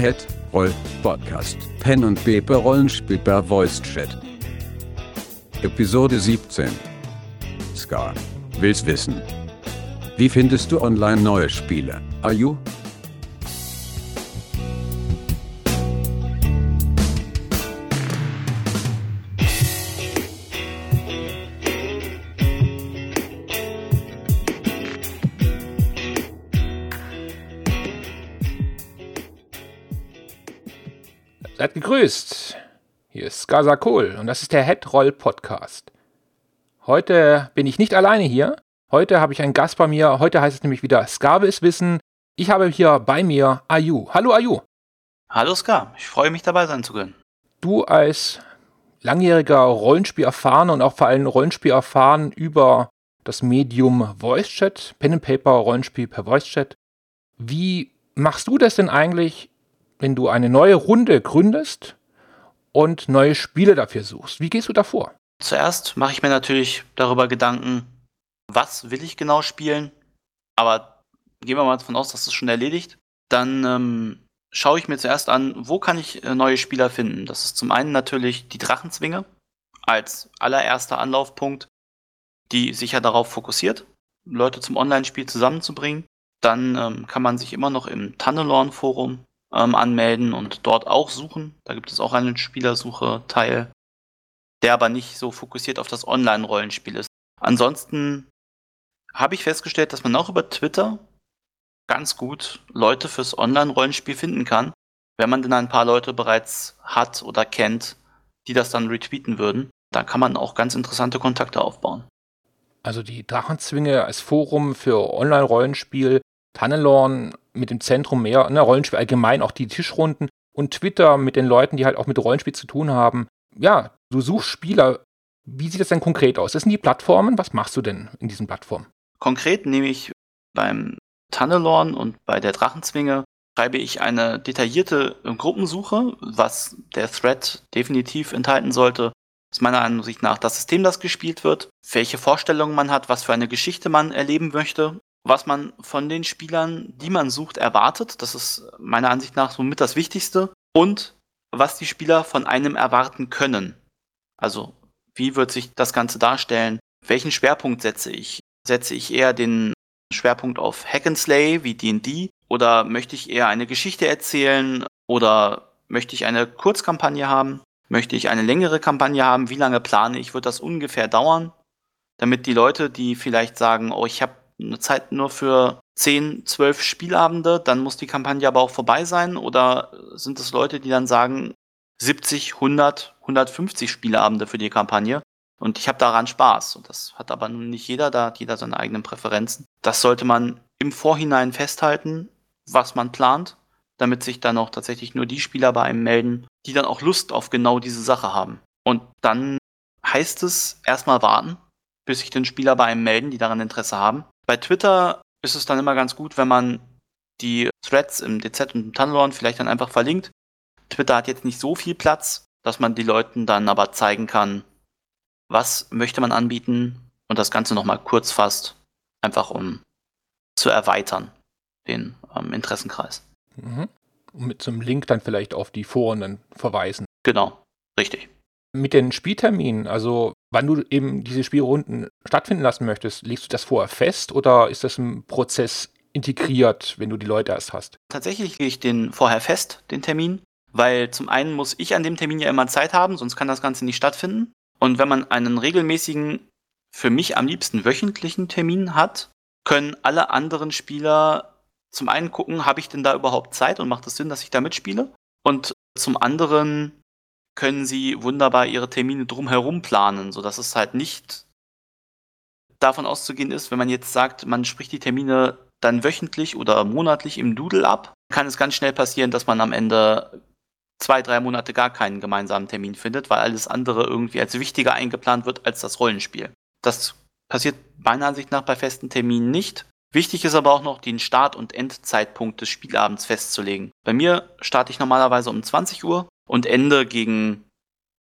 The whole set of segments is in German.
Head Roll Podcast Pen und Paper Rollenspiel per Voice Chat. Episode 17. Scar. Will's wissen. Wie findest du online neue Spiele? Are you? Seid gegrüßt. Hier ist Gaza Kohl und das ist der Headroll Podcast. Heute bin ich nicht alleine hier. Heute habe ich einen Gast bei mir. Heute heißt es nämlich wieder Ska ist Wissen. Ich habe hier bei mir Ayu. Hallo Ayu. Hallo Ska, ich freue mich dabei sein zu können. Du als langjähriger Rollenspiel erfahren und auch vor allem Rollenspiel erfahren über das Medium Voice Chat, Pen and Paper Rollenspiel per Voice Chat. Wie machst du das denn eigentlich wenn du eine neue Runde gründest und neue Spiele dafür suchst? Wie gehst du davor? Zuerst mache ich mir natürlich darüber Gedanken, was will ich genau spielen, aber gehen wir mal davon aus, dass das schon erledigt. Dann ähm, schaue ich mir zuerst an, wo kann ich äh, neue Spieler finden. Das ist zum einen natürlich die Drachenzwinge als allererster Anlaufpunkt, die sich ja darauf fokussiert, Leute zum Online-Spiel zusammenzubringen. Dann ähm, kann man sich immer noch im Tunnelorn-Forum ähm, anmelden und dort auch suchen. Da gibt es auch einen Spielersuche-Teil, der aber nicht so fokussiert auf das Online-Rollenspiel ist. Ansonsten habe ich festgestellt, dass man auch über Twitter ganz gut Leute fürs Online-Rollenspiel finden kann, wenn man denn ein paar Leute bereits hat oder kennt, die das dann retweeten würden. Da kann man auch ganz interessante Kontakte aufbauen. Also die Drachenzwinge als Forum für Online-Rollenspiel, Tannelorn mit dem Zentrum mehr, ne, Rollenspiel allgemein, auch die Tischrunden und Twitter mit den Leuten, die halt auch mit Rollenspiel zu tun haben. Ja, du suchst Spieler. Wie sieht das denn konkret aus? Das sind die Plattformen. Was machst du denn in diesen Plattformen? Konkret nehme ich beim Tunnelorn und bei der Drachenzwinge schreibe ich eine detaillierte Gruppensuche, was der Thread definitiv enthalten sollte, ist meiner Ansicht nach das System, das gespielt wird, welche Vorstellungen man hat, was für eine Geschichte man erleben möchte was man von den Spielern, die man sucht, erwartet. Das ist meiner Ansicht nach somit das Wichtigste. Und was die Spieler von einem erwarten können. Also, wie wird sich das Ganze darstellen? Welchen Schwerpunkt setze ich? Setze ich eher den Schwerpunkt auf Hack and Slay wie D&D oder möchte ich eher eine Geschichte erzählen oder möchte ich eine Kurzkampagne haben? Möchte ich eine längere Kampagne haben? Wie lange plane ich? Wird das ungefähr dauern? Damit die Leute, die vielleicht sagen, oh, ich habe eine Zeit nur für 10, 12 Spielabende, dann muss die Kampagne aber auch vorbei sein? Oder sind es Leute, die dann sagen, 70, 100, 150 Spielabende für die Kampagne? Und ich habe daran Spaß. Und das hat aber nun nicht jeder, da hat jeder seine eigenen Präferenzen. Das sollte man im Vorhinein festhalten, was man plant, damit sich dann auch tatsächlich nur die Spieler bei einem melden, die dann auch Lust auf genau diese Sache haben. Und dann heißt es erstmal warten, bis sich den Spieler bei einem melden, die daran Interesse haben. Bei Twitter ist es dann immer ganz gut, wenn man die Threads im DZ und im Tunnelorn vielleicht dann einfach verlinkt. Twitter hat jetzt nicht so viel Platz, dass man die Leuten dann aber zeigen kann, was möchte man anbieten und das Ganze nochmal kurz fasst, einfach um zu erweitern, den ähm, Interessenkreis. Mhm. Und mit so einem Link dann vielleicht auf die Foren dann verweisen. Genau, richtig. Mit den Spielterminen, also wann du eben diese Spielrunden stattfinden lassen möchtest, legst du das vorher fest oder ist das ein Prozess integriert, wenn du die Leute erst hast? Tatsächlich lege ich den vorher fest, den Termin, weil zum einen muss ich an dem Termin ja immer Zeit haben, sonst kann das Ganze nicht stattfinden. Und wenn man einen regelmäßigen, für mich am liebsten wöchentlichen Termin hat, können alle anderen Spieler zum einen gucken, habe ich denn da überhaupt Zeit und macht es Sinn, dass ich da mitspiele? Und zum anderen können sie wunderbar ihre Termine drumherum planen, sodass es halt nicht davon auszugehen ist, wenn man jetzt sagt, man spricht die Termine dann wöchentlich oder monatlich im Doodle ab, kann es ganz schnell passieren, dass man am Ende zwei, drei Monate gar keinen gemeinsamen Termin findet, weil alles andere irgendwie als wichtiger eingeplant wird als das Rollenspiel. Das passiert meiner Ansicht nach bei festen Terminen nicht. Wichtig ist aber auch noch, den Start- und Endzeitpunkt des Spielabends festzulegen. Bei mir starte ich normalerweise um 20 Uhr und Ende gegen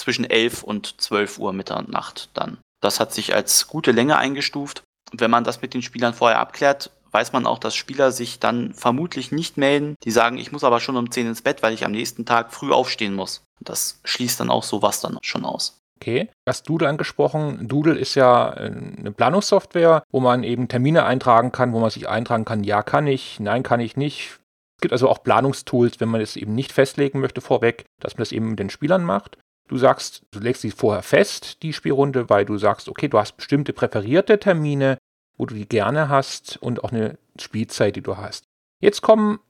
zwischen 11 und 12 Uhr Mitternacht dann. Das hat sich als gute Länge eingestuft. Wenn man das mit den Spielern vorher abklärt, weiß man auch, dass Spieler sich dann vermutlich nicht melden, die sagen, ich muss aber schon um 10 ins Bett, weil ich am nächsten Tag früh aufstehen muss. Das schließt dann auch sowas dann schon aus. Okay, hast Doodle angesprochen. Doodle ist ja äh, eine Planungssoftware, wo man eben Termine eintragen kann, wo man sich eintragen kann, ja kann ich, nein kann ich nicht. Es gibt also auch Planungstools, wenn man es eben nicht festlegen möchte vorweg, dass man das eben den Spielern macht. Du sagst, du legst sie vorher fest, die Spielrunde, weil du sagst, okay, du hast bestimmte präferierte Termine, wo du die gerne hast und auch eine Spielzeit, die du hast. Jetzt kommen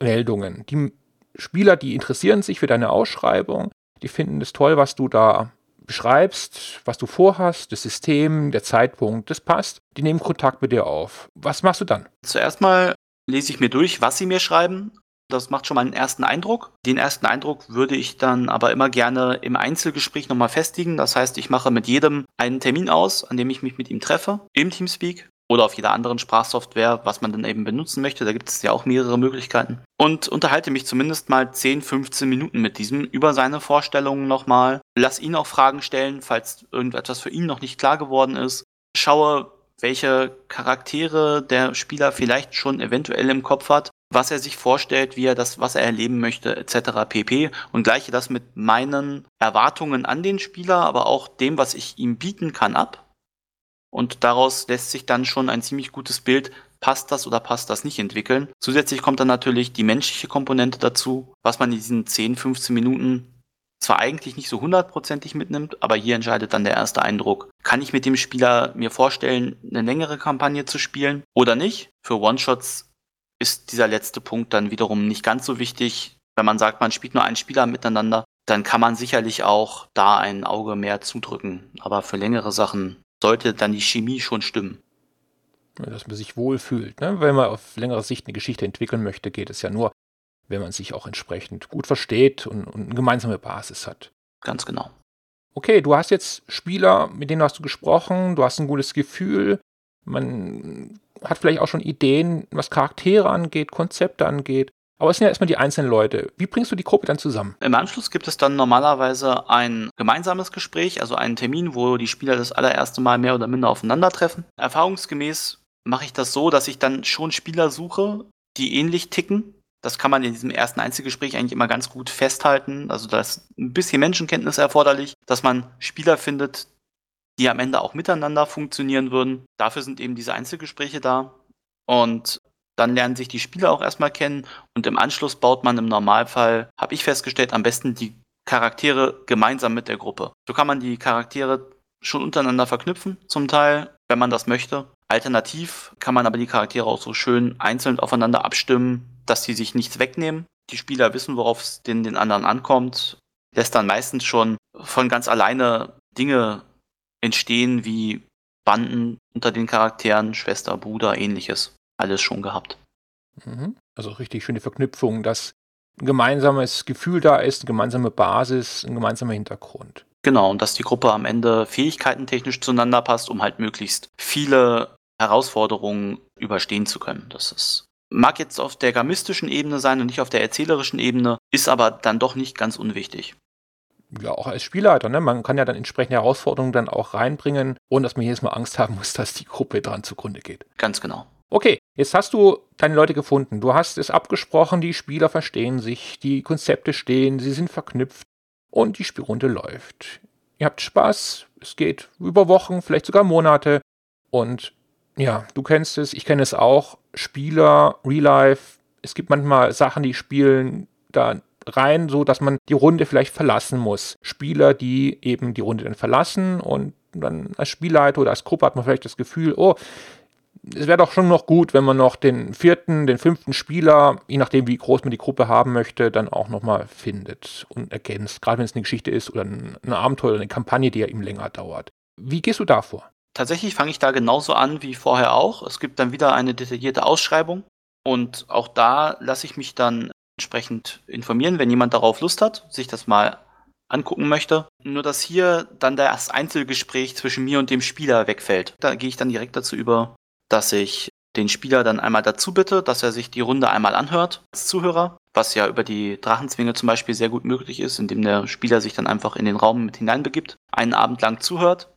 Meldungen. Die Spieler, die interessieren sich für deine Ausschreibung, die finden es toll, was du da beschreibst, was du vorhast, das System, der Zeitpunkt, das passt. Die nehmen Kontakt mit dir auf. Was machst du dann? Zuerst mal lese ich mir durch, was sie mir schreiben. Das macht schon mal einen ersten Eindruck. Den ersten Eindruck würde ich dann aber immer gerne im Einzelgespräch nochmal festigen. Das heißt, ich mache mit jedem einen Termin aus, an dem ich mich mit ihm treffe, im Teamspeak oder auf jeder anderen Sprachsoftware, was man dann eben benutzen möchte. Da gibt es ja auch mehrere Möglichkeiten. Und unterhalte mich zumindest mal 10, 15 Minuten mit diesem über seine Vorstellungen nochmal. Lass ihn auch Fragen stellen, falls irgendetwas für ihn noch nicht klar geworden ist. Schaue, welche Charaktere der Spieler vielleicht schon eventuell im Kopf hat, was er sich vorstellt, wie er das, was er erleben möchte, etc. pp. Und gleiche das mit meinen Erwartungen an den Spieler, aber auch dem, was ich ihm bieten kann, ab. Und daraus lässt sich dann schon ein ziemlich gutes Bild, passt das oder passt das nicht entwickeln. Zusätzlich kommt dann natürlich die menschliche Komponente dazu, was man in diesen 10, 15 Minuten zwar eigentlich nicht so hundertprozentig mitnimmt, aber hier entscheidet dann der erste Eindruck. Kann ich mit dem Spieler mir vorstellen, eine längere Kampagne zu spielen oder nicht? Für One-Shots ist dieser letzte Punkt dann wiederum nicht ganz so wichtig. Wenn man sagt, man spielt nur einen Spieler miteinander, dann kann man sicherlich auch da ein Auge mehr zudrücken. Aber für längere Sachen sollte dann die Chemie schon stimmen. Dass man sich wohlfühlt. Ne? Wenn man auf längere Sicht eine Geschichte entwickeln möchte, geht es ja nur, wenn man sich auch entsprechend gut versteht und, und eine gemeinsame Basis hat. Ganz genau. Okay, du hast jetzt Spieler, mit denen hast du gesprochen, du hast ein gutes Gefühl, man hat vielleicht auch schon Ideen, was Charaktere angeht, Konzepte angeht. Aber es sind ja erstmal die einzelnen Leute. Wie bringst du die Gruppe dann zusammen? Im Anschluss gibt es dann normalerweise ein gemeinsames Gespräch, also einen Termin, wo die Spieler das allererste Mal mehr oder minder aufeinandertreffen. Erfahrungsgemäß mache ich das so, dass ich dann schon Spieler suche, die ähnlich ticken. Das kann man in diesem ersten Einzelgespräch eigentlich immer ganz gut festhalten. Also da ist ein bisschen Menschenkenntnis erforderlich, dass man Spieler findet, die am Ende auch miteinander funktionieren würden. Dafür sind eben diese Einzelgespräche da. Und dann lernen sich die Spieler auch erstmal kennen und im Anschluss baut man im Normalfall, habe ich festgestellt, am besten die Charaktere gemeinsam mit der Gruppe. So kann man die Charaktere schon untereinander verknüpfen, zum Teil, wenn man das möchte. Alternativ kann man aber die Charaktere auch so schön einzeln aufeinander abstimmen, dass sie sich nichts wegnehmen. Die Spieler wissen, worauf es den, den anderen ankommt. Lässt dann meistens schon von ganz alleine Dinge entstehen wie Banden unter den Charakteren, Schwester, Bruder, ähnliches alles schon gehabt. Mhm. Also richtig schöne Verknüpfung, dass ein gemeinsames Gefühl da ist, eine gemeinsame Basis, ein gemeinsamer Hintergrund. Genau, und dass die Gruppe am Ende fähigkeitentechnisch zueinander passt, um halt möglichst viele Herausforderungen überstehen zu können. Das ist, mag jetzt auf der gamistischen Ebene sein und nicht auf der erzählerischen Ebene, ist aber dann doch nicht ganz unwichtig. Ja, auch als Spielleiter, ne? Man kann ja dann entsprechende Herausforderungen dann auch reinbringen, ohne dass man jedes Mal Angst haben muss, dass die Gruppe dran zugrunde geht. Ganz genau. Okay, jetzt hast du deine Leute gefunden. Du hast es abgesprochen, die Spieler verstehen sich, die Konzepte stehen, sie sind verknüpft und die Spielrunde läuft. Ihr habt Spaß, es geht über Wochen, vielleicht sogar Monate und ja, du kennst es, ich kenne es auch. Spieler, Real Life, es gibt manchmal Sachen, die spielen da rein, so dass man die Runde vielleicht verlassen muss. Spieler, die eben die Runde dann verlassen und dann als Spielleiter oder als Gruppe hat man vielleicht das Gefühl, oh, es wäre doch schon noch gut, wenn man noch den vierten, den fünften Spieler, je nachdem wie groß man die Gruppe haben möchte, dann auch nochmal findet und ergänzt. Gerade wenn es eine Geschichte ist oder ein, Abenteuer oder eine Kampagne, die ja eben länger dauert. Wie gehst du da vor? Tatsächlich fange ich da genauso an wie vorher auch. Es gibt dann wieder eine detaillierte Ausschreibung und auch da lasse ich mich dann entsprechend informieren, wenn jemand darauf Lust hat, sich das mal angucken möchte. Nur dass hier dann das Einzelgespräch zwischen mir und dem Spieler wegfällt. Da gehe ich dann direkt dazu über, dass ich den Spieler dann einmal dazu bitte, dass er sich die Runde einmal anhört als Zuhörer, was ja über die Drachenzwinge zum Beispiel sehr gut möglich ist, indem der Spieler sich dann einfach in den Raum mit hineinbegibt, einen Abend lang zuhört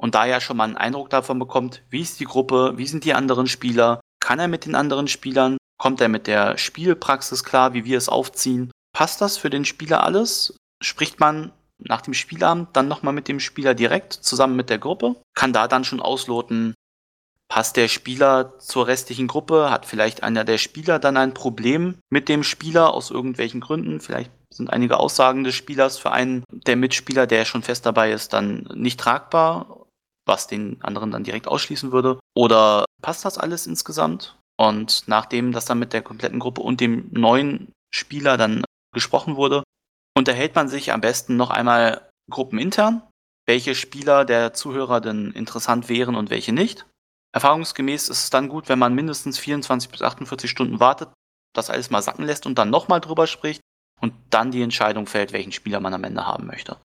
und da ja schon mal einen Eindruck davon bekommt, wie ist die Gruppe, wie sind die anderen Spieler, Kann er mit den anderen Spielern? Kommt er mit der Spielpraxis klar, wie wir es aufziehen? Passt das für den Spieler alles? Spricht man nach dem Spielabend dann nochmal mit dem Spieler direkt zusammen mit der Gruppe? Kann da dann schon ausloten, passt der Spieler zur restlichen Gruppe? Hat vielleicht einer der Spieler dann ein Problem mit dem Spieler aus irgendwelchen Gründen? Vielleicht sind einige Aussagen des Spielers für einen der Mitspieler, der schon fest dabei ist, dann nicht tragbar, was den anderen dann direkt ausschließen würde? Oder passt das alles insgesamt? Und nachdem das dann mit der kompletten Gruppe und dem neuen Spieler dann gesprochen wurde, unterhält man sich am besten noch einmal gruppenintern, welche Spieler der Zuhörer denn interessant wären und welche nicht. Erfahrungsgemäß ist es dann gut, wenn man mindestens 24 bis 48 Stunden wartet, das alles mal sacken lässt und dann nochmal drüber spricht und dann die Entscheidung fällt, welchen Spieler man am Ende haben möchte.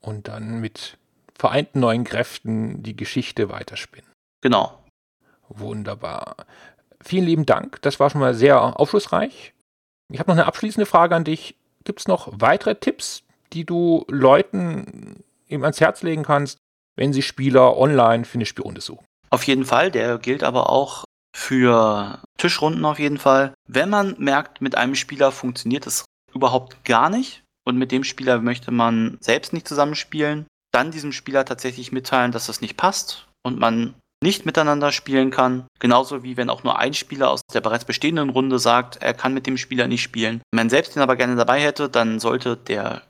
Und dann mit vereinten neuen Kräften die Geschichte weiterspinnen. Genau. Wunderbar. Vielen lieben Dank. Das war schon mal sehr aufschlussreich. Ich habe noch eine abschließende Frage an dich. Gibt es noch weitere Tipps, die du Leuten eben ans Herz legen kannst, wenn sie Spieler online für eine Spielrunde suchen? Auf jeden Fall. Der gilt aber auch für Tischrunden auf jeden Fall. Wenn man merkt, mit einem Spieler funktioniert es überhaupt gar nicht und mit dem Spieler möchte man selbst nicht zusammenspielen, dann diesem Spieler tatsächlich mitteilen, dass das nicht passt und man nicht miteinander spielen kann. Genauso wie wenn auch nur ein Spieler aus der bereits bestehenden Runde sagt, er kann mit dem Spieler nicht spielen. Wenn man selbst den aber gerne dabei hätte, dann sollte der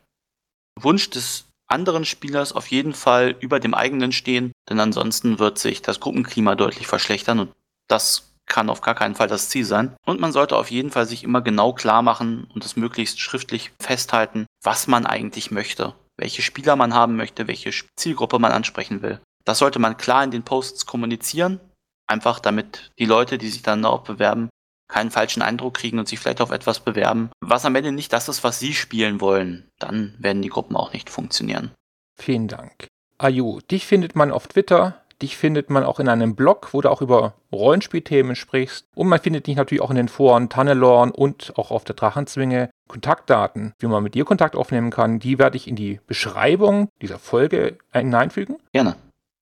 Wunsch des anderen Spielers auf jeden Fall über dem eigenen stehen, denn ansonsten wird sich das Gruppenklima deutlich verschlechtern und das kann auf gar keinen Fall das Ziel sein. Und man sollte auf jeden Fall sich immer genau klar machen und es möglichst schriftlich festhalten, was man eigentlich möchte, welche Spieler man haben möchte, welche Zielgruppe man ansprechen will. Das sollte man klar in den Posts kommunizieren, einfach damit die Leute, die sich dann auch bewerben, keinen falschen Eindruck kriegen und sich vielleicht auf etwas bewerben, was am Ende nicht das ist, was sie spielen wollen. Dann werden die Gruppen auch nicht funktionieren. Vielen Dank. Ayu, dich findet man auf Twitter, dich findet man auch in einem Blog, wo du auch über Rollenspielthemen sprichst. Und man findet dich natürlich auch in den Foren Tannelorn und auch auf der Drachenzwinge. Kontaktdaten, wie man mit dir Kontakt aufnehmen kann, die werde ich in die Beschreibung dieser Folge hineinfügen. Gerne.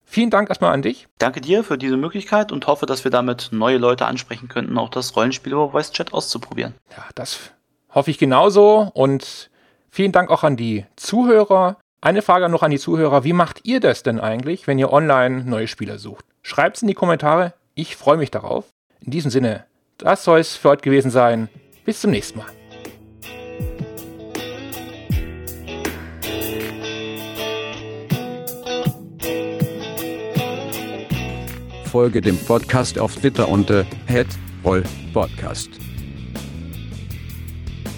Vielen Dank erstmal an dich. Danke dir für diese Möglichkeit und hoffe, dass wir damit neue Leute ansprechen könnten, auch das Rollenspiel über Voice Chat auszuprobieren. Ja, das hoffe ich genauso und vielen Dank auch an die Zuhörer. Eine Frage noch an die Zuhörer. Wie macht ihr das denn eigentlich, wenn ihr online neue Spieler sucht? Schreibt es in die Kommentare. Ich freue mich darauf. In diesem Sinne, das soll es für heute gewesen sein. Bis zum nächsten Mal. Folge dem Podcast auf Twitter unter @rollpodcast.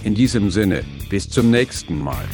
In diesem Sinne, bis zum nächsten Mal.